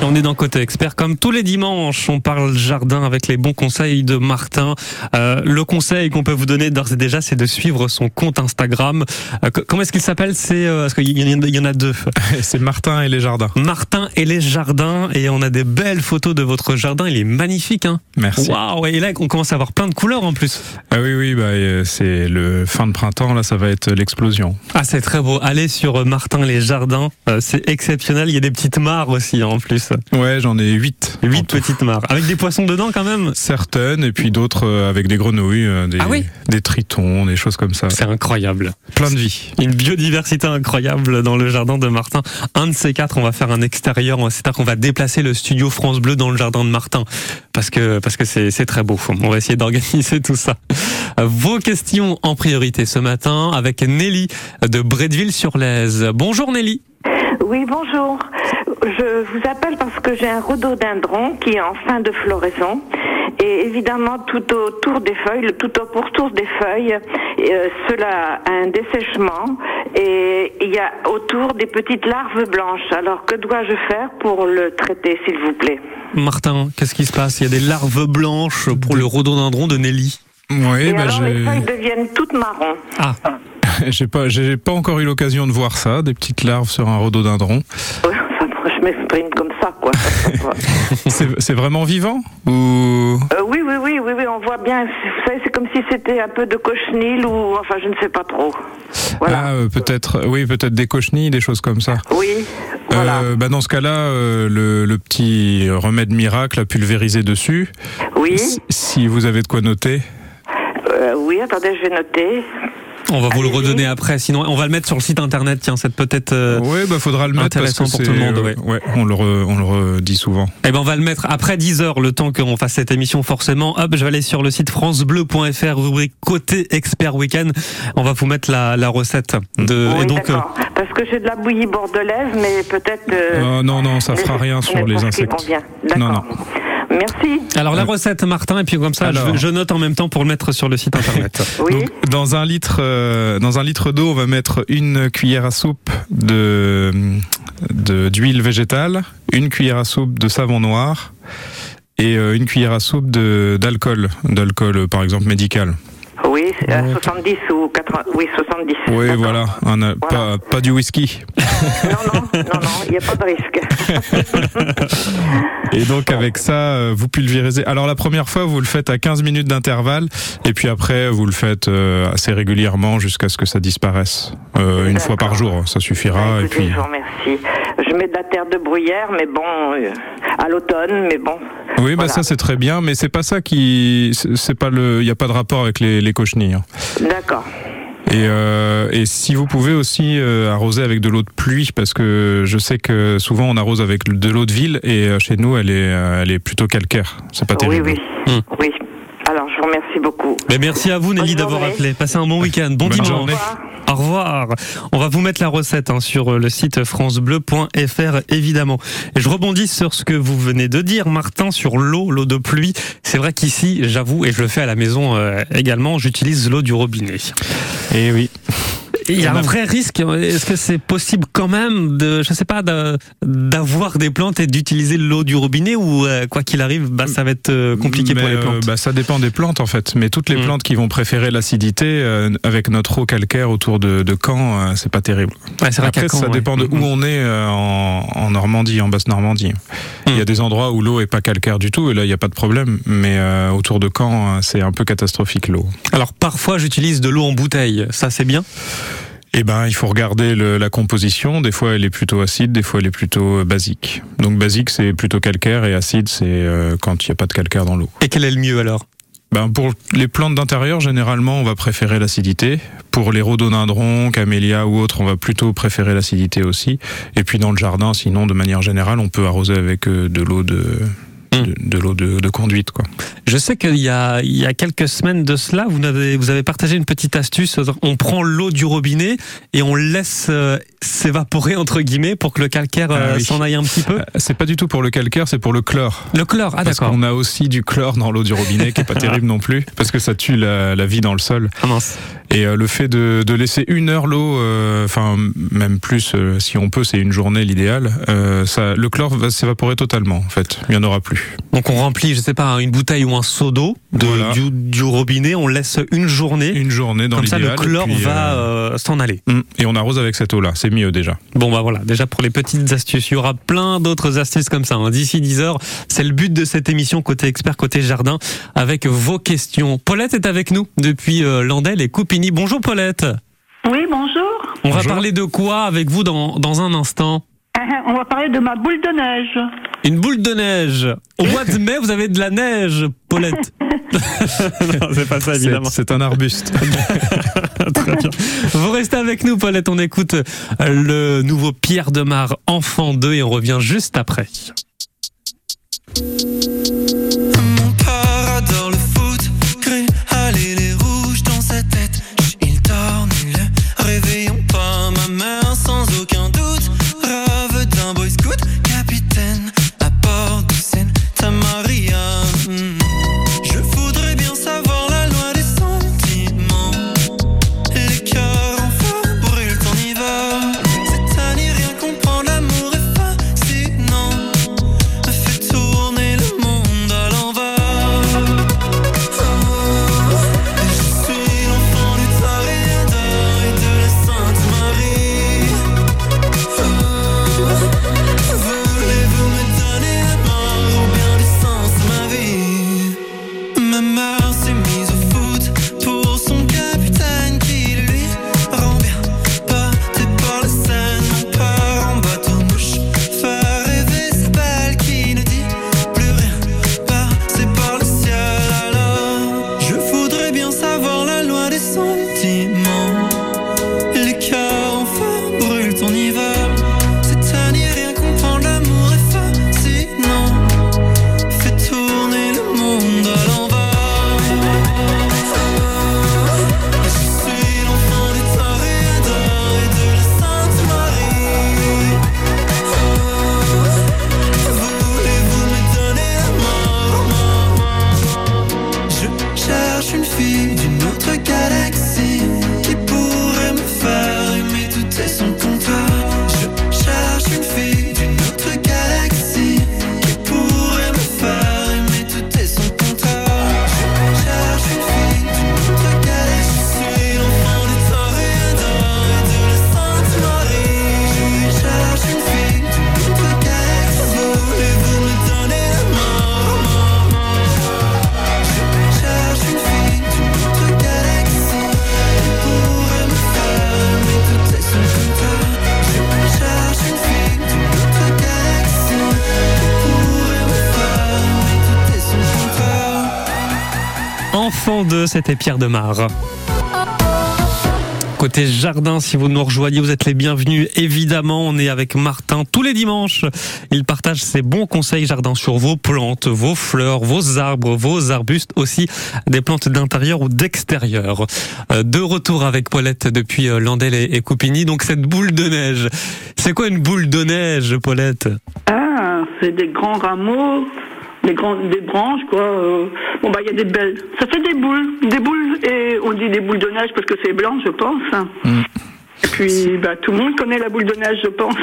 On est dans Côté Expert. Comme tous les dimanches, on parle jardin avec les bons conseils de Martin. Euh, le conseil qu'on peut vous donner d'ores et déjà, c'est de suivre son compte Instagram. Euh, comment est-ce qu'il s'appelle? C'est euh, Parce qu'il y, en a deux. c'est Martin et les jardins. Martin et les jardins. Et on a des belles photos de votre jardin. Il est magnifique. Hein Merci. Waouh Et là, on commence à avoir plein de couleurs en plus. Ah oui, oui, bah, euh, c'est le fin de printemps. Là, ça va être l'explosion. Ah, c'est très beau. Allez sur Martin les jardins. c'est exceptionnel. Il y a des petites mares aussi en plus. Ouais, j'en ai 8. 8 petites mares. Avec des poissons dedans quand même Certaines, et puis d'autres euh, avec des grenouilles, euh, des, ah oui des tritons, des choses comme ça. C'est incroyable. Plein de vie. Une biodiversité incroyable dans le jardin de Martin. Un de ces quatre, on va faire un extérieur, c'est-à-dire qu'on va déplacer le studio France Bleu dans le jardin de Martin. Parce que parce que c'est très beau. On va essayer d'organiser tout ça. Vos questions en priorité ce matin avec Nelly de Bretteville-sur-Lèze. Bonjour Nelly. Oui, bonjour. Je vous appelle parce que j'ai un rhododendron qui est en fin de floraison. Et évidemment, tout autour des feuilles, tout au pourtour des feuilles, euh, cela a un dessèchement et il y a autour des petites larves blanches. Alors, que dois-je faire pour le traiter, s'il vous plaît? Martin, qu'est-ce qui se passe? Il y a des larves blanches pour le rhododendron de Nelly. Oui, et bah alors, les feuilles deviennent toutes marron. Ah. j'ai pas, j'ai pas encore eu l'occasion de voir ça, des petites larves sur un rhododendron. je m'exprime comme ça, quoi. c'est vraiment vivant ou? Euh, oui, oui, oui, oui, oui, on voit bien. Vous savez, c'est comme si c'était un peu de cochenille ou, enfin, je ne sais pas trop. Voilà. Ah, euh, peut-être, oui, peut-être des cochenilles, des choses comme ça. Oui. Voilà. Euh, bah dans ce cas-là, le, le, petit remède miracle à pulvériser dessus. Oui. Si vous avez de quoi noter. oui, attendez, je vais noter. On va vous le redonner après, sinon on va le mettre sur le site internet. Tiens, c'est peut-être euh, ouais, bah faudra le mettre pour tout le monde. Ouais. ouais, on le on le redit souvent. Eh ben on va le mettre après 10 heures, le temps qu'on fasse cette émission forcément. Hop, je vais aller sur le site francebleu.fr rubrique côté expert week-end. On va vous mettre la, la recette de. Oui, et donc, euh... parce que j'ai de la bouillie bordelaise, mais peut-être. Euh, non, non, ça fera rien sur les insectes. Non, non. Merci. Alors la recette, Martin, et puis comme ça, je, je, note en même temps pour le mettre sur le site internet. oui. Donc, dans un litre, euh, dans un litre d'eau, on va mettre une cuillère à soupe de d'huile végétale, une cuillère à soupe de savon noir et euh, une cuillère à soupe de d'alcool, d'alcool par exemple médical. Oui, à 70 ou 80. Oui, 70. Oui, voilà. Un, voilà. Pas, pas, du whisky. non, non, non, non, il n'y a pas de risque. et donc, avec ça, euh, vous pulvérisez. Alors, la première fois, vous le faites à 15 minutes d'intervalle. Et puis après, vous le faites euh, assez régulièrement jusqu'à ce que ça disparaisse. Euh, une fois par jour, ça suffira. Écoutez, et puis... Je vous remercie. Je mets de la terre de bruyère, mais bon, euh, à l'automne, mais bon. Oui, bah ça c'est très bien, mais c'est pas ça qui, c'est pas le, il n'y a pas de rapport avec les, les cochenilles. Hein. D'accord. Et, euh, et, si vous pouvez aussi euh, arroser avec de l'eau de pluie, parce que je sais que souvent on arrose avec de l'eau de ville et chez nous elle est, elle est plutôt calcaire. C'est pas terrible. Oui, oui, mmh. oui. Remercie beaucoup. Mais merci à vous Nelly d'avoir appelé. Passez un bon week-end, bon Bonne dimanche. Journée. Au revoir. On va vous mettre la recette hein, sur le site francebleu.fr évidemment. Et je rebondis sur ce que vous venez de dire, Martin, sur l'eau, l'eau de pluie. C'est vrai qu'ici, j'avoue, et je le fais à la maison euh, également, j'utilise l'eau du robinet. Et oui. Il y a un vrai risque. Est-ce que c'est possible quand même de, je sais pas, d'avoir des plantes et d'utiliser l'eau du robinet ou euh, quoi qu'il arrive, bah, ça va être euh, compliqué Mais pour les plantes? Euh, bah, ça dépend des plantes en fait. Mais toutes les mmh. plantes qui vont préférer l'acidité euh, avec notre eau calcaire autour de, de Caen, euh, c'est pas terrible. Ouais, Après, Caen, ça ouais. dépend de où mmh. on est en, en, Normandie, en basse Normandie. Mmh. Il y a des endroits où l'eau est pas calcaire du tout et là il n'y a pas de problème. Mais autour de Caen, c'est un peu catastrophique l'eau. Alors parfois j'utilise de l'eau en bouteille. Ça c'est bien? Eh ben, il faut regarder le, la composition. Des fois, elle est plutôt acide, des fois, elle est plutôt basique. Donc, basique, c'est plutôt calcaire, et acide, c'est euh, quand il n'y a pas de calcaire dans l'eau. Et quel est le mieux alors? Ben pour les plantes d'intérieur, généralement, on va préférer l'acidité. Pour les rhododendrons, camélias ou autres, on va plutôt préférer l'acidité aussi. Et puis dans le jardin, sinon, de manière générale, on peut arroser avec euh, de l'eau de, de, de l'eau de, de, conduite. Quoi. Je sais qu'il y a, il y a quelques semaines de cela, vous avez, vous avez partagé une petite astuce. On prend l'eau du robinet et on laisse euh, s'évaporer, entre guillemets, pour que le calcaire euh, Ah oui. s'en aille un petit peu. C'est pas du tout pour le calcaire, c'est pour le chlore. Le chlore, ah Parce d'accord. qu'on a aussi du chlore dans l'eau du robinet qui est pas terrible non plus, parce que ça tue la, la vie dans le sol. Ah mince. Et euh, le fait de, de laisser une heure l'eau, euh, enfin même plus, euh, si on peut, c'est une journée l'idéal. euh, ça, le chlore va s'évaporer totalement. En fait, il y en aura plus. Donc on remplit, je sais pas, une bouteille ou un seau d'eau de- Voilà. du, du robinet, on laisse une journée. Une journée dans Comme ça, le chlore puis, va s'en aller. hum, Et on arrose avec cette eau-là. C'est mieux déjà. Bon, bah voilà, déjà pour les petites astuces. Il y aura plein d'autres astuces comme ça. hein. D'ici 10 heures, c'est le but de cette émission côté expert, côté jardin, avec vos questions. Paulette est avec nous depuis Landel et Bonjour Paulette. Oui, bonjour. On va parler de quoi avec vous dans, dans un instant On va parler de ma boule de neige. Une boule de neige. Au mois de mai, vous avez de la neige, Paulette. non, c'est pas ça, évidemment. c'est un arbuste. Très bien. Vous restez avec nous, Paulette. On écoute euh, le nouveau Pierre Demar, Enfant 2, et on revient juste après. 2, c'était Pierre Demar. Côté jardin, si vous nous rejoignez, vous êtes les bienvenus. Évidemment, on est avec Martin tous les dimanches. Il partage ses bons conseils jardin sur vos plantes, vos fleurs, vos arbres, vos arbustes, aussi des plantes d'intérieur ou d'extérieur. Euh, De retour avec Paulette depuis euh, Landel et Coupigny. Donc cette boule de neige, c'est quoi une boule de neige, Paulette? Ah, c'est des grands rameaux, des, grands, des branches, quoi. euh. Bon, bah, il y a des belles. Ça fait des boules. Des boules, et on dit des boules de neige parce que c'est blanc, je pense. Mm. Et puis, bah, tout le monde connaît la boule de neige, je pense.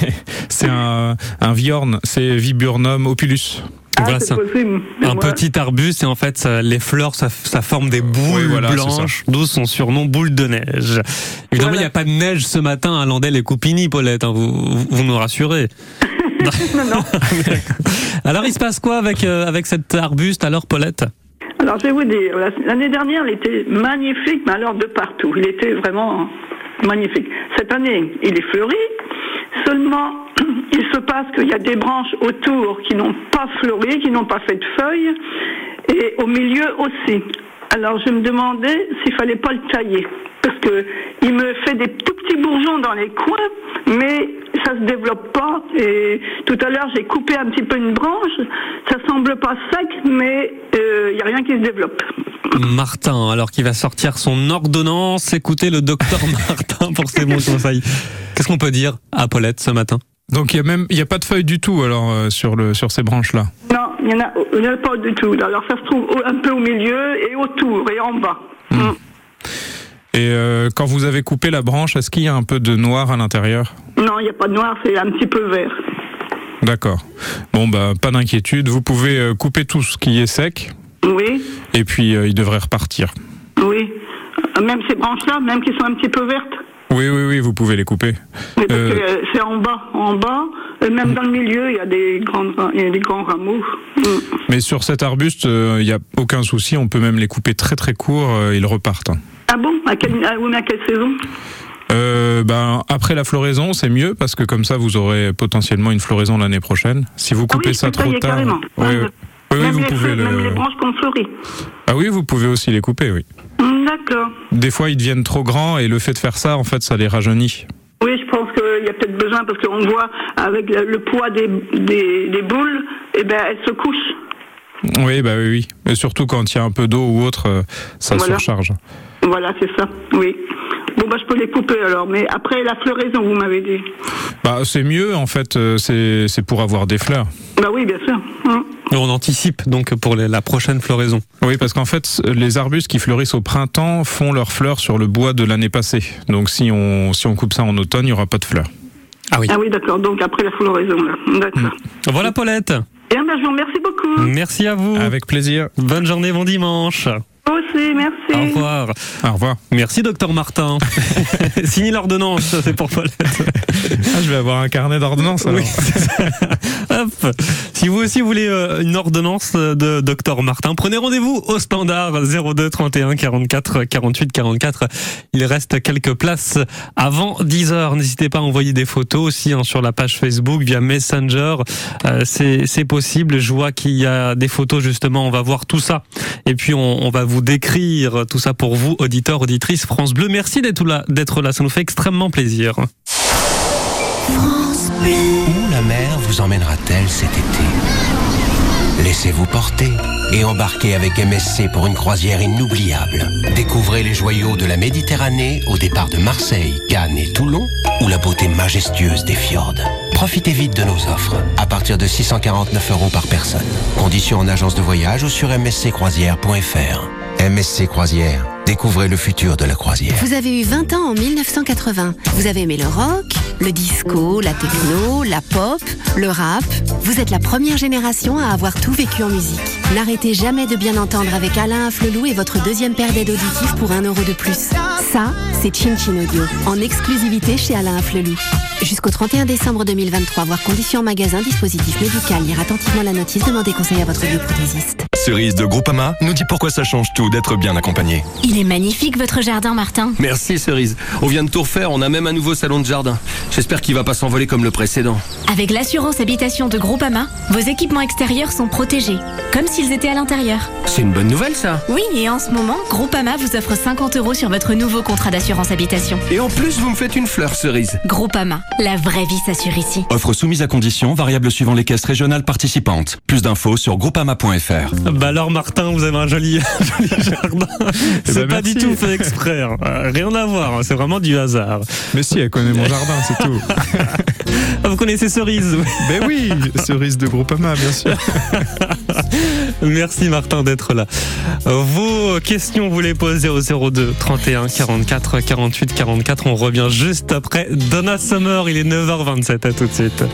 C'est un, un viorne. C'est Viburnum opulus. Ah, Voilà, c'est Un petit arbuste et en fait ça- les fleurs ça, ça forme des boules Oui, voilà, c'est blanches d'où son surnom boule de neige. Évidemment il n'y a pas de neige ce matin à Landel et Coupigny Paulette, hein, vous, vous, vous nous rassurez. Non, non. Alors il se passe quoi avec, euh, cet arbuste alors Paulette? Alors, je vais vous dire, la- l'année dernière, il était magnifique, mais alors de partout. Il était vraiment magnifique. Cette année, il est fleuri. Seulement, il se passe qu'il y a des branches autour qui n'ont pas fleuri, qui n'ont pas fait de feuilles, et au milieu aussi. Alors, je me demandais s'il fallait pas le tailler. Parce que il me fait des tout petits bourgeons dans les coins, mais ça se développe pas. Et tout à l'heure, j'ai coupé un petit peu une branche. Ça semble pas sec, mais il y a rien qui se développe. Martin, alors qu'il va sortir son ordonnance, écoutez le docteur Martin pour ses bons conseils. Qu'est-ce qu'on peut dire à Paulette ce matin? Donc il y a même il y a pas de feuilles du tout alors euh, sur le sur ces branches là. Non, il n'y en, a- il y en a pas du tout. Alors ça se trouve un peu au milieu et autour et en bas. Mm. Et euh, quand vous avez coupé la branche, est-ce qu'il y a un peu de noir à l'intérieur? Non, il n'y a pas de noir, c'est un petit peu vert. D'accord. Bon, bah, pas d'inquiétude. Vous pouvez euh, couper tout ce qui est sec, Oui, et puis euh, il devrait repartir. oui. Euh, Même ces branches-là, même qui sont un petit peu vertes. Oui, oui, oui, vous pouvez les couper. Euh, c'est en bas, en bas, et même dans le milieu, il y a des il y a des grands rameaux. Mm. Mais sur cet arbuste, euh, il n'y a aucun souci. On peut même les couper très très courts. euh, ils repartent. hein. Ah bon? À quelle, ah oui, mais à quelle saison? Euh, ben, après la floraison, c'est mieux parce que comme ça, vous aurez potentiellement une floraison l'année prochaine. Si vous Ah coupez oui, ça trop tard, oui, oui, oui, même, vous les, pouvez feuilles- même les le. branches qu'on fleurit. Ah oui, vous pouvez aussi les couper. Oui. Mm, D'accord. Des fois, ils deviennent trop grands et le fait de faire ça, en fait, ça les rajeunit. Oui, je pense qu'il y a peut-être besoin parce qu'on voit avec le, le poids des, des, des boules, eh ben, elles se couchent. Oui, bah oui, oui. Et surtout quand il y a un peu d'eau ou autre, euh, ça Voilà. surcharge. Voilà, c'est ça. Oui. Bon, bah, je peux les couper alors. Mais après la floraison, vous m'avez dit. Bah, c'est mieux, en fait. euh, c'est pour avoir des fleurs. Bah oui, bien sûr. Hum. Et on anticipe donc pour la prochaine floraison. Oui, parce qu'en fait, les arbustes qui fleurissent au printemps font leurs fleurs sur le bois de l'année passée. Donc, si on, si on coupe ça en automne, il n'y aura pas de fleurs. Ah oui. Ah oui, d'accord. Donc après la floraison, là. D'accord. Voilà Paulette. Bien, ben, je vous remercie beaucoup. Merci à vous. Avec plaisir. Bonne journée, bon dimanche. Vous aussi, merci. Au revoir. Au revoir. Merci docteur Martin. Signez l'ordonnance, ça, c'est pour Paulette. Ah, je vais avoir un carnet d'ordonnances alors. Oui, c'est ça. Hop. Si vous aussi voulez euh, une ordonnance de docteur Martin, prenez rendez-vous au standard 02 31 44 48 44. Il reste quelques places avant 10 heures. N'hésitez pas à envoyer des photos aussi hein, sur la page Facebook via Messenger. Euh, c'est possible. Je vois qu'il y a des photos justement. On va voir tout ça et puis on, on va vous décrire tout ça pour vous, auditeurs, auditrices France Bleu. Merci d'être là. D'être là. Ça nous fait extrêmement plaisir. Où la mer vous emmènera-t-elle cet été Laissez-vous porter et embarquez avec MSC pour une croisière inoubliable. Découvrez les joyaux de la Méditerranée au départ de Marseille, Cannes et Toulon ou la beauté majestueuse des fjords. Profitez vite de nos offres à partir de 649 euros par personne. Conditions en agence de voyage ou sur msccroisière.fr. MSC Croisière, découvrez le futur de la croisière. Vous avez eu 20 ans en 1980. Vous avez aimé le rock, le disco, la techno, la pop, le rap. Vous êtes la première génération à avoir tout vécu en musique. N'arrêtez jamais de bien entendre avec Alain Afflelou et votre deuxième paire d'aides auditives pour un euro de plus. Ça, c'est Chin Chin Audio, en exclusivité chez Alain Afflelou. Jusqu'au 31 décembre 2023, voir conditions magasin, dispositif médical, lire attentivement la notice, demandez conseil à votre bioprothésiste. Cerise de Groupama nous dit pourquoi ça change tout d'être bien accompagné. Il est magnifique votre jardin, Martin. Merci Cerise. On vient de tout refaire, on a même un nouveau salon de jardin. J'espère qu'il va pas s'envoler comme le précédent. Avec l'assurance habitation de Groupama, vos équipements extérieurs sont protégés, comme s'ils étaient à l'intérieur. C'est une bonne nouvelle ça. Oui, et en ce moment, Groupama vous offre 50 euros sur votre nouveau contrat d'assurance habitation. Et en plus, vous me faites une fleur Cerise. Groupama, la vraie vie s'assure ici. Offre soumise à condition, variable suivant les caisses régionales participantes. Plus d'infos sur groupama.fr. Bah alors Martin, vous avez un joli, joli jardin. C'est ben, pas du tout fait exprès. hein. Euh, Rien à voir. hein. C'est vraiment du hasard. Mais si, elle connaît mon jardin, c'est tout. Ah, Vous connaissez Cerise oui. ben oui, cerise de Groupama, bien sûr. Merci Martin d'être là. Vos questions, vous les posez au 02 31 44 48 44. On revient juste après Donna Summer. Il est 9h27. À tout de suite.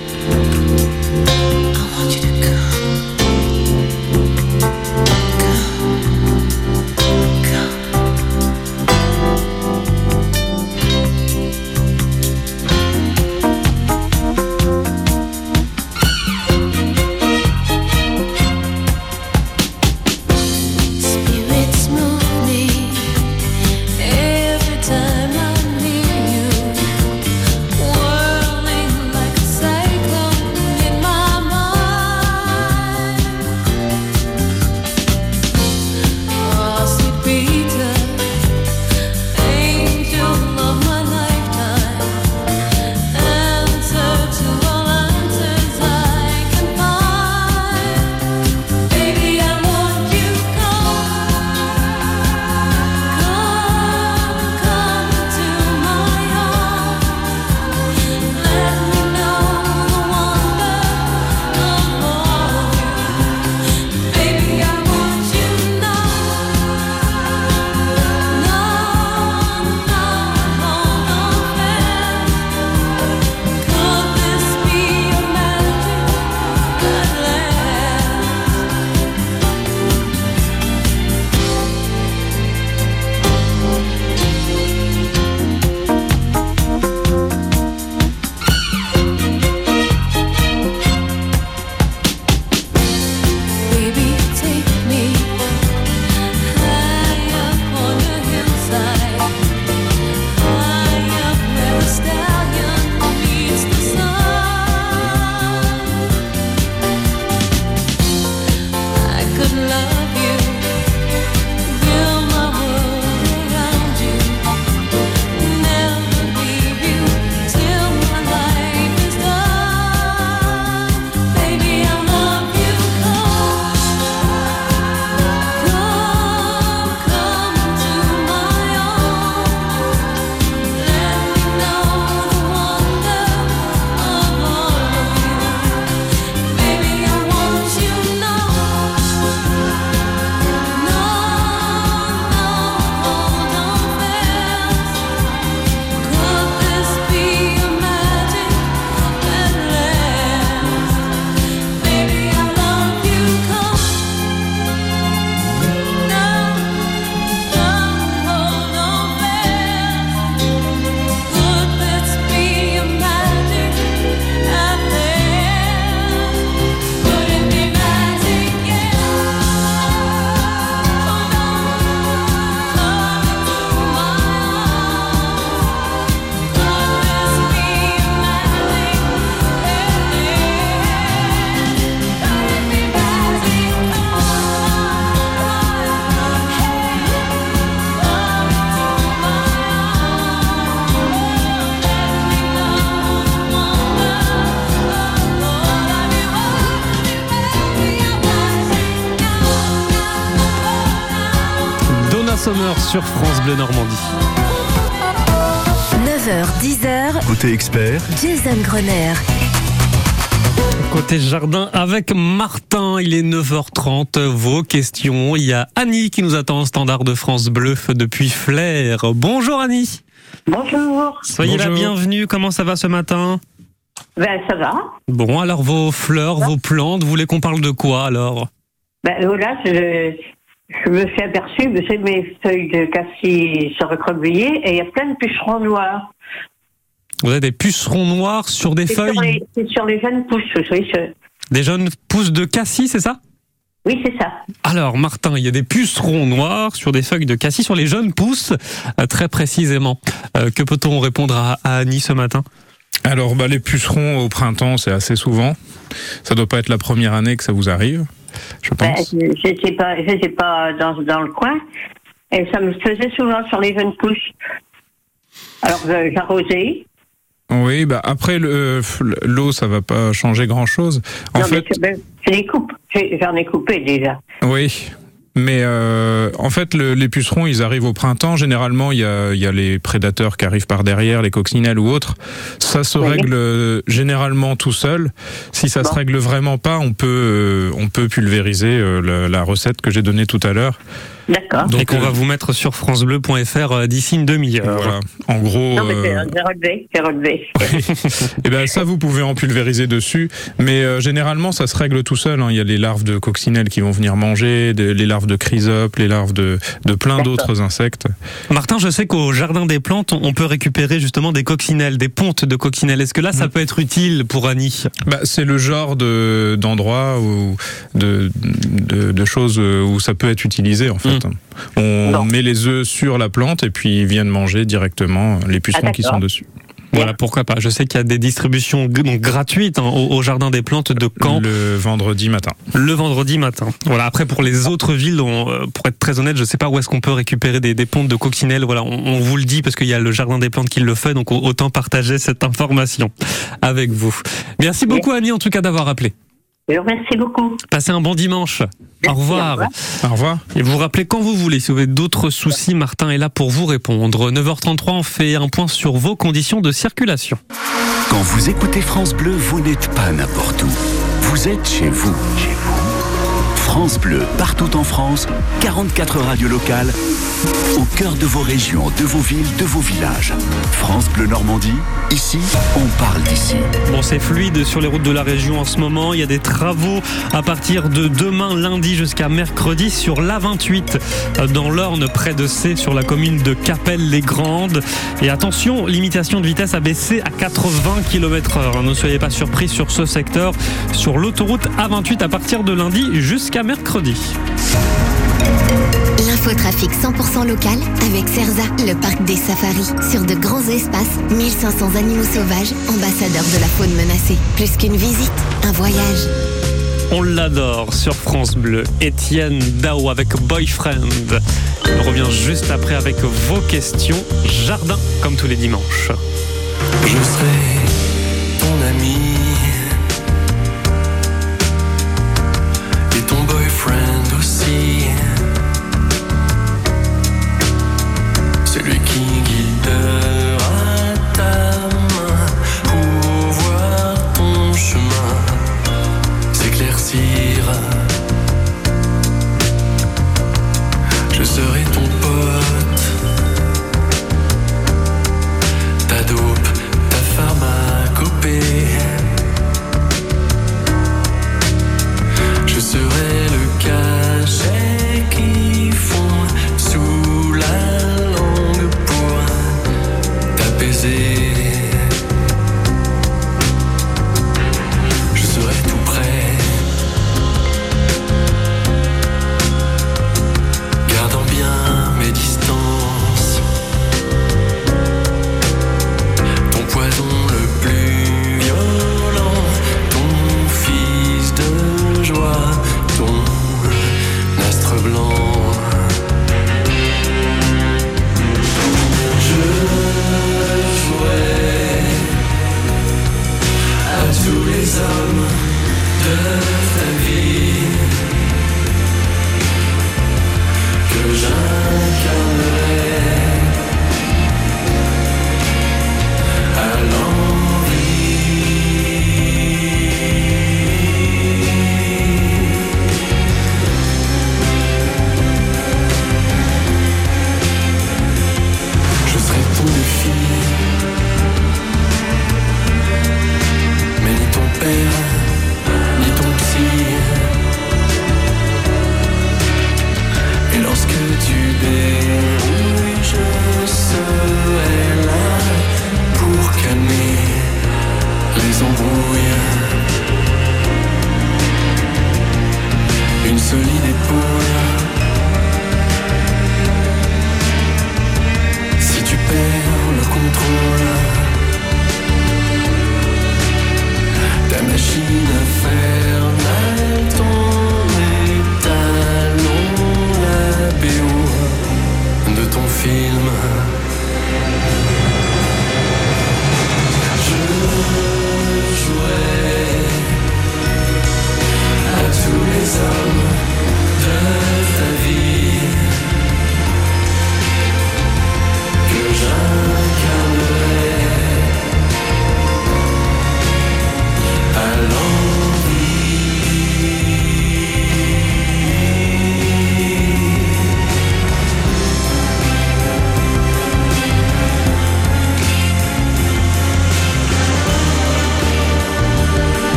Sur France Bleu Normandie. 9h, 10h, Côté expert, Jason Grenier. Côté jardin avec Martin, il est 9h30. Vos questions. Il y a Annie qui nous attend au standard de France Bleu depuis Flair. Bonjour Annie. Bonjour. Soyez la bienvenue. Comment ça va ce matin? Ben, ça va. Bon, alors vos fleurs, vos plantes, vous voulez qu'on parle de quoi alors? Ben, voilà, je, je me suis aperçue que c'est mes feuilles de cassis sont recroquevillées et il y a plein de pucerons noirs. Vous avez des pucerons noirs sur des sur, feuilles, les, c'est sur les jeunes pousses, oui, des jeunes pousses de cassis, c'est ça? Oui c'est ça. Alors Martin, il y a des pucerons noirs sur des feuilles de cassis, sur les jeunes pousses, euh, très précisément. Euh, que peut-on répondre à, à Annie ce matin? Alors, bah, les pucerons au printemps, c'est assez souvent. Ça doit pas être la première année que ça vous arrive, je Ben, pense. je n'étais pas, j'étais pas dans, dans le coin et ça me faisait souvent sur les jeunes pousses. Alors j'arrosais. Oui, bah après le- l'eau, ça va pas changer grand chose. En non, fait, ben, J'en ai coupé déjà. oui. Mais euh, en fait, le- les pucerons, ils arrivent au printemps. Généralement, il y a, y a les prédateurs qui arrivent par derrière, les coccinelles ou autres. Ça se Oui. règle euh, généralement tout seul. Si ça se Bon. règle vraiment pas, on peut, euh, on peut pulvériser euh, la, la recette que j'ai donnée tout à l'heure. D'accord. Donc, qu'on euh, va vous mettre sur francebleu.fr euh, d'ici une demi-heure. Voilà. En gros, Non, mais c'est- relevé, j'ai relevé. et ben ça, vous pouvez en pulvériser dessus. Mais euh, généralement, ça se règle tout seul. hein. Il y a les larves de coccinelles qui vont venir manger, les larves de chrysopes, les larves de, de plein D'accord. d'autres insectes. Martin, je sais qu'au jardin des plantes, on on peut récupérer justement des coccinelles, des pontes de coccinelles. Est-ce que là, ça Mm. peut être utile pour Annie? Bah, c'est le genre de d'endroit ou de, de, de choses où ça peut être utilisé en fait. On met les œufs sur la plante et puis ils viennent manger directement les pucerons Ah, qui sont dessus. Voilà, pourquoi pas. Je sais qu'il y a des distributions donc, gratuites hein, au, au jardin des plantes de Caen Le vendredi matin. le vendredi matin. Voilà. Après, pour les autres villes, on, euh, pour être très honnête, je sais pas où est-ce qu'on peut récupérer des, des pontes de coccinelles. Voilà, on, on vous le dit parce qu'il y a le jardin des plantes qui le fait, donc autant partager cette information avec vous. Merci beaucoup Annie en tout cas d'avoir appelé. Je vous remercie beaucoup. Passez un bon dimanche. Merci, au revoir. au revoir. Au revoir. Et vous vous rappelez quand vous voulez, si vous avez d'autres soucis, Martin est là pour vous répondre. 9h33, on fait un point sur vos conditions de circulation. quand vous écoutez France Bleu, vous n'êtes pas n'importe où. Vous êtes chez vous. Chez vous. France Bleu, partout en France, 44 radios locales, au cœur de vos régions, de vos villes, de vos villages. France Bleu Normandie, ici, on parle d'ici. Bon, c'est fluide sur les routes de la région en ce moment. Il y a des travaux à partir de demain lundi jusqu'à mercredi sur l'A28 euh, dans l'Orne près de C sur la commune de Capelle-les-Grandes. Et attention, limitation de vitesse a baissé à 80 km heure. Ne soyez pas surpris sur ce secteur sur l'autoroute A28 à partir de lundi jusqu'à mercredi. L'infotrafic 100% local avec Cerza, le parc des safaris. Sur de grands espaces, 1500 animaux sauvages, ambassadeurs de la faune menacée. Plus qu'une visite, un voyage. On l'adore sur France Bleu. Étienne Dao avec Boyfriend. On revient juste après avec vos questions. Jardin comme tous les dimanches. Je serai ton ami boyfriend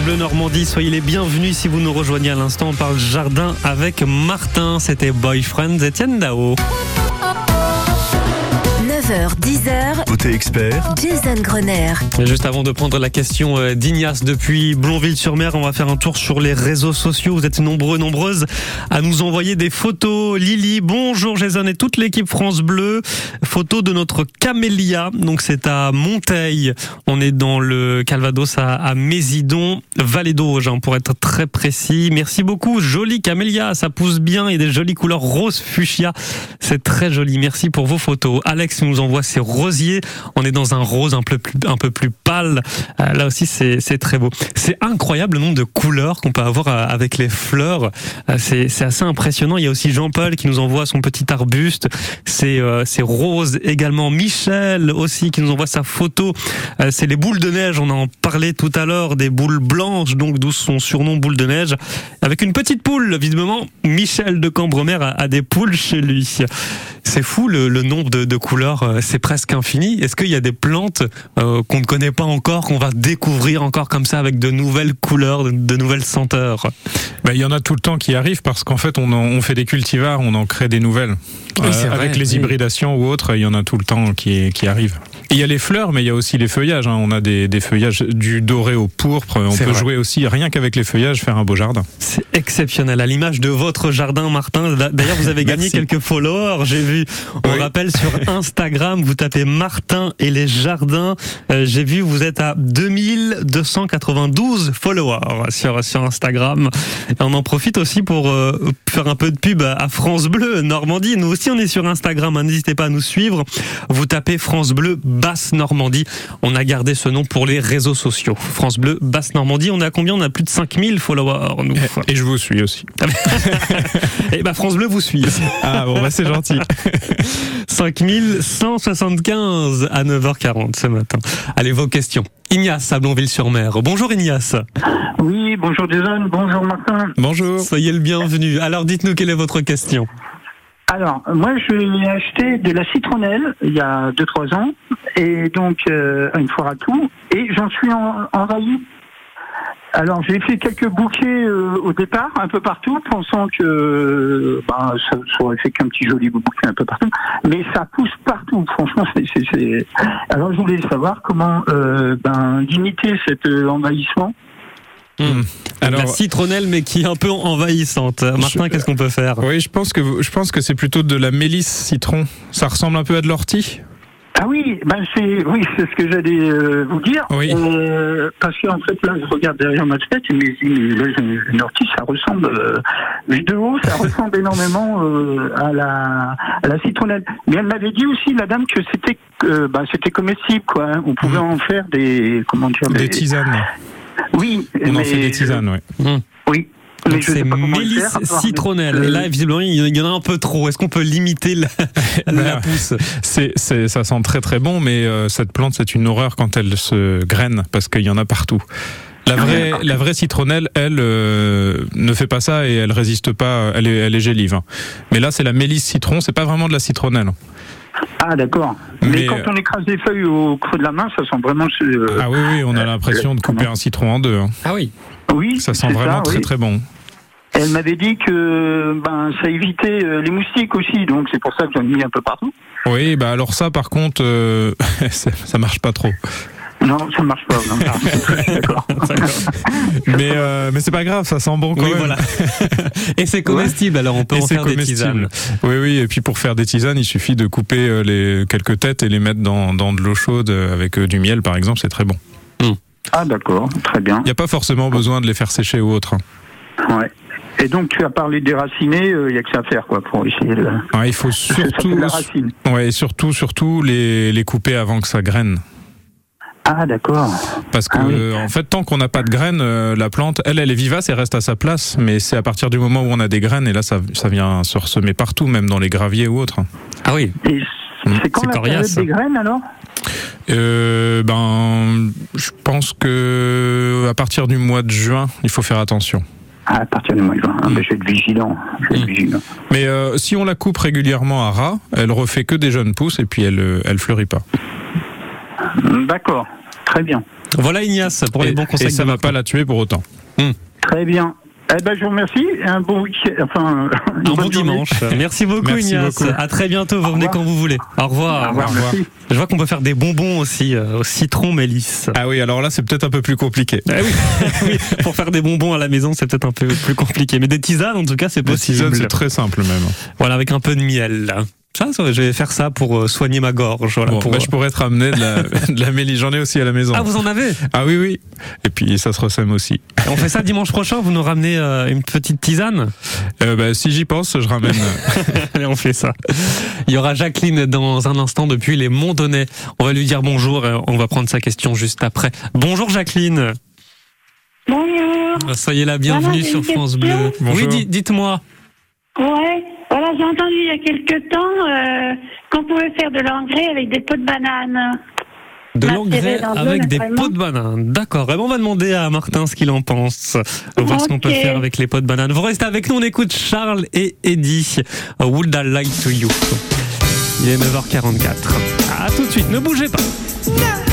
Bleu Normandie. Soyez les bienvenus si vous nous rejoignez à l'instant. On parle jardin avec Martin. C'était Boyfriend Etienne Dao. 9h, 10h. Côté expert, Jason Grenier. Et Juste avant de prendre la question euh, d'Ignace depuis Blonville-sur-Mer, on va faire un tour sur les réseaux sociaux. Vous êtes nombreux, nombreuses à nous envoyer des photos. Lily, bonjour Jason et toute l'équipe France Bleu. Photo de notre camélia. Donc c'est à Monteil. On est dans le Calvados à, à Mésidon, Vallée d'Auge, hein, pour être très précis. Merci beaucoup. Jolie camélia, ça pousse bien et des jolies couleurs rose fuchsia. C'est très joli. Merci pour vos photos. Alex nous envoie ses rosiers. On est dans un rose un peu plus, pâle. Euh, là aussi, c'est c'est très beau. C'est incroyable le nombre de couleurs qu'on peut avoir euh, avec les fleurs. Euh, C'est c'est assez impressionnant. Il y a aussi Jean-Paul qui nous envoie son petit arbuste. C'est euh, c'est rose également. Michel aussi qui nous envoie sa photo. C'est les boules de neige. On en parlait tout à l'heure des boules blanches, donc d'où son surnom boule de neige. Avec une petite poule, visiblement, Michel de Cambremer a, des poules chez lui. C'est fou le, nombre de couleurs, euh, c'est presque infini. Est-ce qu'il y a des plantes euh, qu'on ne connaît pas encore, qu'on va découvrir encore comme ça avec de nouvelles couleurs, de, nouvelles senteurs? Ben, Il y en a tout le temps qui arrivent parce qu'en fait, on, en- on fait des cultivars, on en crée des nouvelles. Euh, Oui, c'est vrai, avec les oui. hybridations ou autres, il y en a tout le temps qui, qui arrivent. Et il y a les fleurs, mais il y a aussi les feuillages. hein. On a des, des feuillages du doré au pourpre. On peut vrai. jouer aussi, rien qu'avec les feuillages, faire un beau jardin. C'est exceptionnel, à l'image de votre jardin, Martin. D'ailleurs, vous avez gagné quelques followers, j'ai vu. On Oui. rappelle sur Instagram, vous tapez Martin et les jardins. Euh, j'ai vu, vous êtes à 2292 followers sur, sur Instagram. Et on en profite aussi pour euh, faire un peu de pub à à France Bleu Normandie. Nous aussi, on est sur Instagram. hein. N'hésitez pas à nous suivre. Vous tapez France Bleu Basse Normandie. On a gardé ce nom pour les réseaux sociaux. France Bleu Basse Normandie. On est à combien? On a plus de 5000 followers, nous. Et je vous suis aussi. Et bah France Bleu vous suit. Ah bon, bah c'est gentil. 5175 à 9h40 ce matin. Allez, vos questions. Ignace à Blonville-sur-Mer. Bonjour Ignace. Oui, bonjour Jason, bonjour Martin. Bonjour. Soyez le bienvenu. Alors dites-nous quelle est votre question? Alors, moi, j'ai acheté de la citronnelle il y a 2-3 ans, et donc euh, une foire à tout, et j'en suis en, envahi. Alors, j'ai fait quelques bouquets euh, au départ, un peu partout, pensant que ben, ça, ça aurait fait qu'un petit joli bouquet un peu partout, mais ça pousse partout. Franchement, c'est. Alors, je voulais savoir comment euh, ben, limiter cet euh, Alors, la citronnelle, mais qui est un peu envahissante. Martin, qu'est-ce qu'on peut faire? Oui, je pense que je pense que c'est plutôt de la mélisse citron. Ça ressemble un peu à de l'ortie? Ah oui, ben c'est oui, c'est ce que j'allais euh, vous dire. Euh, parce qu'en fait là, je regarde derrière ma tête et mais, mais là, une ortie, ça ressemble euh, vu de haut, ça ressemble énormément euh, à la à la citronnelle. Mais elle m'avait dit aussi la dame que c'était euh, ben, c'était comestible quoi. hein. On pouvait en faire des comment dire Des tisanes. Oui, On en fait des tisanes, oui. Oui. Mais Donc c'est mélisse citronnelle. Et là, visiblement, il y en a un peu trop. Est-ce qu'on peut limiter la, la pousse C'est, c'est, ça sent très très bon, mais euh, cette plante c'est une horreur quand elle se graine parce qu'il y en a partout. La vraie, la vraie citronnelle, elle, euh, ne fait pas ça et elle résiste pas. Elle est, elle est gélive. hein. Mais là, c'est la mélisse citron. C'est pas vraiment de la citronnelle. Ah d'accord. Mais, Mais, quand euh, on écrase des feuilles au creux de la main, ça sent vraiment. euh, Ah oui, oui, on a l'impression de couper un citron en deux. hein. Ah oui. Oui. Ça sent vraiment ça, très oui. très bon. Elle m'avait dit que ben ça évitait euh, les moustiques aussi, donc c'est pour ça que j'en ai mis un peu partout. Oui, bah alors ça, par contre, euh, ça, ça marche pas trop. Non, ça marche pas. non. Ah, D'accord. Mais euh, mais c'est pas grave, ça sent bon quand Oui, même. voilà. Et c'est comestible, alors on peut Et en c'est faire des comestible. tisanes. Oui, oui. Et puis pour faire des tisanes, il suffit de couper euh, les quelques têtes et les mettre dans, dans de l'eau chaude euh, avec euh, du miel, par exemple. C'est très bon. Ah d'accord, très bien. Il n'y a pas forcément besoin de les faire sécher ou autre. hein. Ouais. Et donc tu as parlé des racinés, il y a que ça à faire quoi pour essayer de. Ouais, il faut surtout, la racine. ouais, et surtout, surtout les, les couper avant que ça graine. Ah d'accord. Parce que Ah oui. euh, en fait, tant qu'on n'a pas de graines, euh, la plante, elle, elle est vivace et reste à sa place. Mais c'est à partir du moment où on a des graines et là, ça, ça vient se ressemer partout, même dans les graviers ou autres. Ah oui. Et c'est quand la période coriace. des graines alors? Euh, ben, je pense que à partir du mois de juin, il faut faire attention. Ah, À partir du mois de juin, Ah, ben, je vais être vigilant. Je vais Mm. être vigilant. Mais euh, si on la coupe régulièrement à ras, elle refait que des jeunes pousses et puis elle, elle fleurit pas. D'accord, très bien. Voilà Ignace pour les bons conseils. et ça de va pas la tuer pour autant. Très bien. Eh ben, je vous remercie. et Un bon week-end. Enfin, Un bon dimanche. Merci beaucoup Merci Ignace. beaucoup. À très bientôt. Vous revenez quand vous voulez. Au revoir. Au revoir. Je vois qu'on peut faire des bonbons aussi euh, au citron mélisse. Ah oui, alors là, c'est peut-être un peu plus compliqué. Ah oui, oui, pour faire des bonbons à la maison, c'est peut-être un peu plus compliqué. Mais des tisanes, en tout cas, c'est possible. tisanes, c'est très simple même. Voilà, avec un peu de miel. là. Ça, ça, je vais faire ça pour euh, soigner ma gorge. Voilà, Bon, pour, bah, euh, je pourrais te ramener de la, de la mélie. J'en ai aussi à la maison. Ah, vous en avez? Ah oui, oui. Et puis ça se ressème aussi. On fait ça dimanche prochain. Vous nous ramenez euh, une petite tisane? Euh, bah, si j'y pense, je ramène. Allez, on fait ça. Il y aura Jacqueline dans un instant depuis les Montdonnais. On va lui dire bonjour et on va prendre sa question juste après. Bonjour Jacqueline. Bonjour. Soyez la bienvenue Voilà, sur France. Bleu. Bonjour. Oui, di- dites-moi. Ouais, voilà, j'ai entendu il y a quelque temps euh, qu'on pouvait faire de l'engrais avec des pots de banane. De l'engrais avec des pots de banane. D'accord. Et bon, on va demander à Martin ce qu'il en pense. On va voir ce qu'on peut faire avec les pots de banane. Vous restez avec nous. On écoute Charles et Eddie. Uh, Would I Like to You? Il est 9h44. À tout de suite. Ne bougez pas.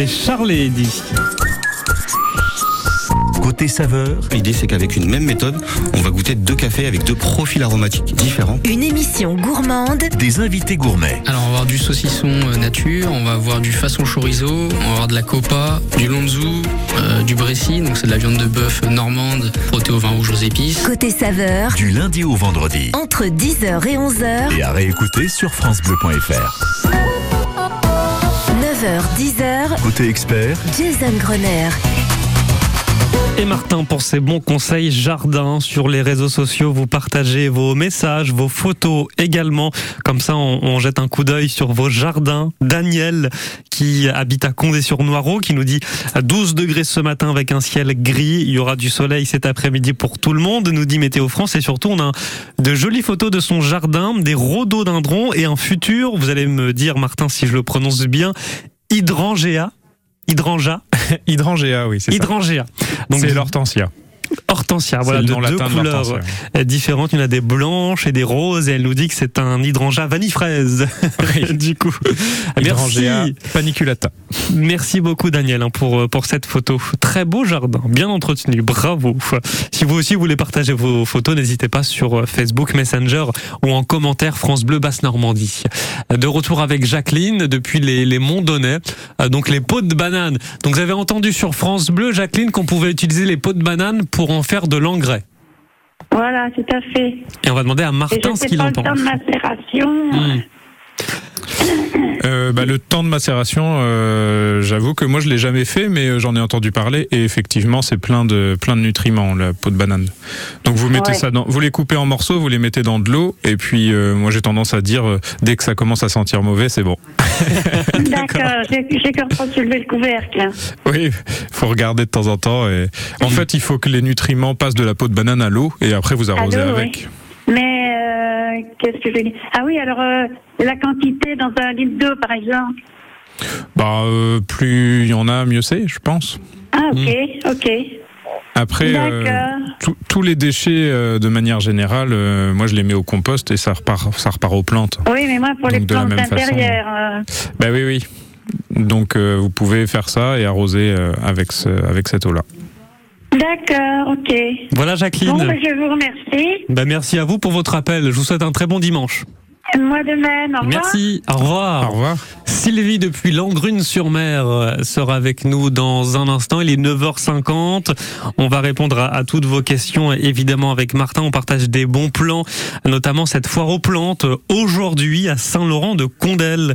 C'était Charles et Eddie. Côté saveur, L'idée, c'est qu'avec une même méthode, on va goûter deux cafés avec deux profils aromatiques différents. Une émission gourmande, des invités gourmets. Alors on va avoir du saucisson euh, nature, on va avoir du façon chorizo, on va avoir de la copa, du lonzu, euh, du brécy, donc c'est de la viande de bœuf normande frottée au vin rouge aux épices. côté saveur, Du lundi au vendredi. entre 10h et 11h, Et à réécouter sur FranceBleu.fr. 9h, 10h, Côté expert, Jason Grenier. Et Martin, pour ses bons conseils jardin sur les réseaux sociaux, vous partagez vos messages, vos photos également. Comme ça, on, jette un coup d'œil sur vos jardins. Daniel, qui habite à Condé-sur-Noireau, qui nous dit 12 degrés ce matin avec un ciel gris. Il y aura du soleil cet après-midi pour tout le monde, nous dit Météo France. Et surtout, on a de jolies photos de son jardin, des rhododendrons et un futur, vous allez me dire, Martin, si je le prononce bien, hydrangea. Hydrangea. Hydrangea, oui, c'est ça. Hydrangea. C'est l'hortensia. Hortensia, voilà, de deux de couleurs euh, différentes. Il y en a des blanches et des roses et elle nous dit que c'est un hydrangea vanille fraise. du coup, Hydrangea merci. paniculata. Merci beaucoup Daniel hein, pour, pour cette photo. Très beau jardin, bien entretenu, bravo. Si vous aussi voulez partager vos photos, n'hésitez pas sur Facebook Messenger ou en commentaire France Bleu Basse Normandie. De retour avec Jacqueline depuis les, les Monts d'Onnay, Euh, donc les pots de banane. Donc vous avez entendu sur France Bleu Jacqueline qu'on pouvait utiliser les pots de banane pour en faire de l'engrais. Voilà, tout à fait. Et on va demander à Martin ce qu'il en pense. de macération. Hmm. Euh, bah, le temps de macération, euh, j'avoue que moi je l'ai jamais fait, mais euh, j'en ai entendu parler et effectivement c'est plein de plein de nutriments la peau de banane. Donc vous mettez Ouais. ça dans, vous les coupez en morceaux, vous les mettez dans de l'eau et puis euh, moi j'ai tendance à dire euh, dès que ça commence à sentir mauvais, c'est bon. D'accord, j'ai qu'à soulever le couvercle. Oui, faut regarder de temps en temps. Et... En fait, il faut que les nutriments passent de la peau de banane à l'eau et après vous arrosez avec. Euh, qu'est-ce que je vais dire Ah oui, alors euh, la quantité dans un litre d'eau, par exemple. Bah, euh, plus il y en a, mieux c'est, je pense. Ah ok, ok. Après, euh, tous- les déchets, de manière générale, moi je les mets au compost et ça repart, ça repart aux plantes. Oui, mais moi pour les Donc, plantes même façon. intérieures. euh, Bah oui, oui. Donc vous pouvez faire ça et arroser avec, ce, avec cette eau-là. D'accord, ok. Voilà Jacqueline. Bon, ben, je vous remercie. Bah, merci à vous pour votre appel. Je vous souhaite un très bon dimanche. Moi de même, au revoir. Merci, au revoir. Au revoir. Sylvie depuis Langrune-sur-Mer euh, sera avec nous dans un instant. Il est 9h50. On va répondre à, à toutes vos questions, évidemment, avec Martin. On partage des bons plans, notamment cette foire aux plantes euh, aujourd'hui à Saint-Laurent-de-Condel.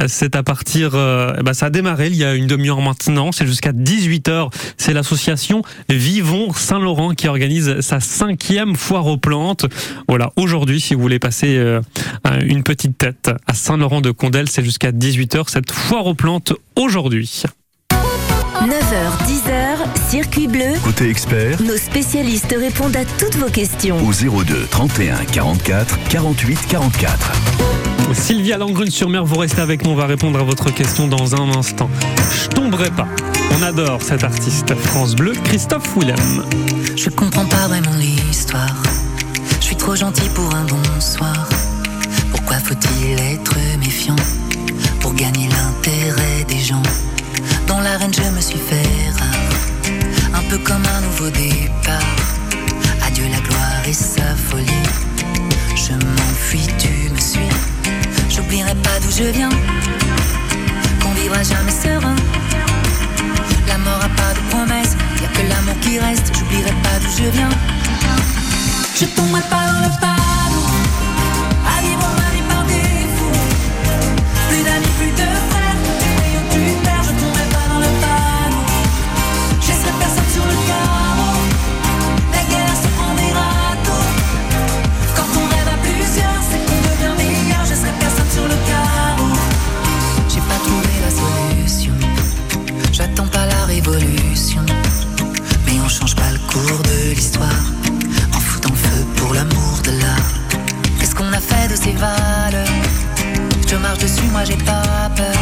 Euh, C'est à partir, euh, bah, ça a démarré il y a une demi-heure maintenant. C'est jusqu'à 18h. C'est l'association Vivons Saint-Laurent qui organise sa cinquième foire aux plantes. Voilà, aujourd'hui, si vous voulez passer euh, une petite tête à Saint-Laurent-de-Condel, c'est jusqu'à 18h cette foire aux plantes aujourd'hui. 9h, 10h, Circuit Bleu. côté expert, Nos spécialistes répondent à toutes vos questions. au 02 31 44 48 44. Sylvia Langrune-sur-Mer, vous restez avec nous, on va répondre à votre question dans un instant. Je tomberai pas. On adore cet artiste France Bleu, Christophe Willem. Je comprends pas vraiment l'histoire. Je suis trop gentil pour un bonsoir. Faut-il être méfiant pour gagner l'intérêt des gens? Dans l'arène, je me suis fait rare, un peu comme un nouveau départ. Adieu la gloire et sa folie. Je m'enfuis, tu me suis. J'oublierai pas d'où je viens, qu'on vivra jamais serein. La mort a pas de promesse, y a que l'amour qui reste. J'oublierai pas d'où je viens. Je tomberai pas dans le panneau, cours de l'histoire en foutant feu pour l'amour de l'art. Qu'est-ce qu'on a fait de ces valeurs? Je marche dessus, moi j'ai pas peur.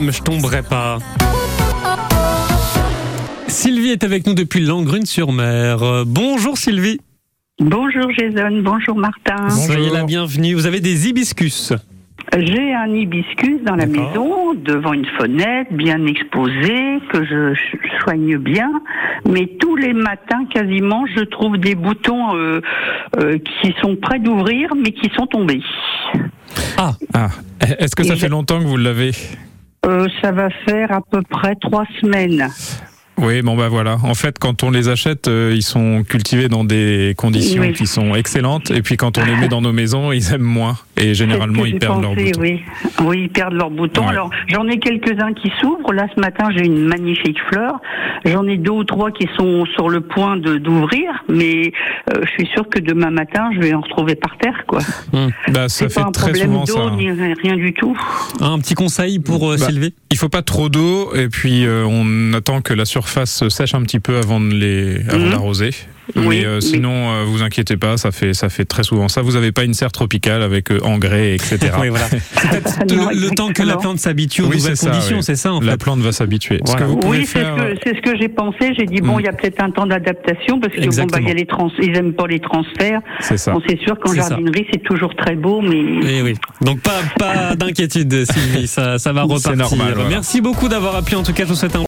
Je tomberai pas. Sylvie est avec nous depuis Langrune-sur-Mer. Euh, Bonjour Sylvie. Bonjour Jason, bonjour Martin. Soyez la bienvenue. Vous avez des hibiscus. J'ai un hibiscus dans la maison, devant une fenêtre, bien exposé, que je soigne bien. Mais tous les matins, quasiment, je trouve des boutons euh, euh, qui sont prêts d'ouvrir, mais qui sont tombés. Ah. Ah. Est-ce que ça fait longtemps que vous l'avez? Euh, ça va faire à peu près trois semaines. Oui, bon bah voilà. En fait, quand on les achète, euh, ils sont cultivés dans des conditions Oui. qui sont excellentes. Et puis quand on les met dans nos maisons, ils aiment moins. Et généralement, ils perdent leur pensé, bouton. Oui, oui, ils perdent leurs boutons. Ouais. Alors, j'en ai quelques-uns qui s'ouvrent. Là, ce matin, j'ai une magnifique fleur. J'en ai deux ou trois qui sont sur le point de d'ouvrir, mais euh, je suis sûre que demain matin, je vais en retrouver par terre, quoi. Bah, ça C'est fait pas un très problème souvent d'eau ça. hein. ni rien du tout. Un petit conseil pour euh, Bah, Sylvie? Il faut pas trop d'eau et puis euh, on attend que la surface sèche un petit peu avant de les avant Mhm. d'arroser. Oui, mais euh, mais- sinon, euh, vous inquiétez pas, ça fait ça fait très souvent ça. Vous n'avez pas une serre tropicale avec euh, engrais, etc. Oui, voilà. le, le temps que la plante s'habitue aux Oui, nouvelles conditions, oui. c'est ça en La plante va s'habituer. Voilà. Oui, c'est ce que, c'est ce que j'ai pensé. J'ai dit, bon, il y a peut-être un temps d'adaptation parce que bon, bah, Exactement. il y a les trans, ils aiment pas les transferts. C'est ça. Bon, c'est sûr qu'en jardinerie, c'est toujours très beau, mais. Oui. Donc pas, pas d'inquiétude, Sylvie, ça, ça va C'est repartir. normal, voilà. Merci beaucoup d'avoir appelé. En tout cas, je vous souhaite un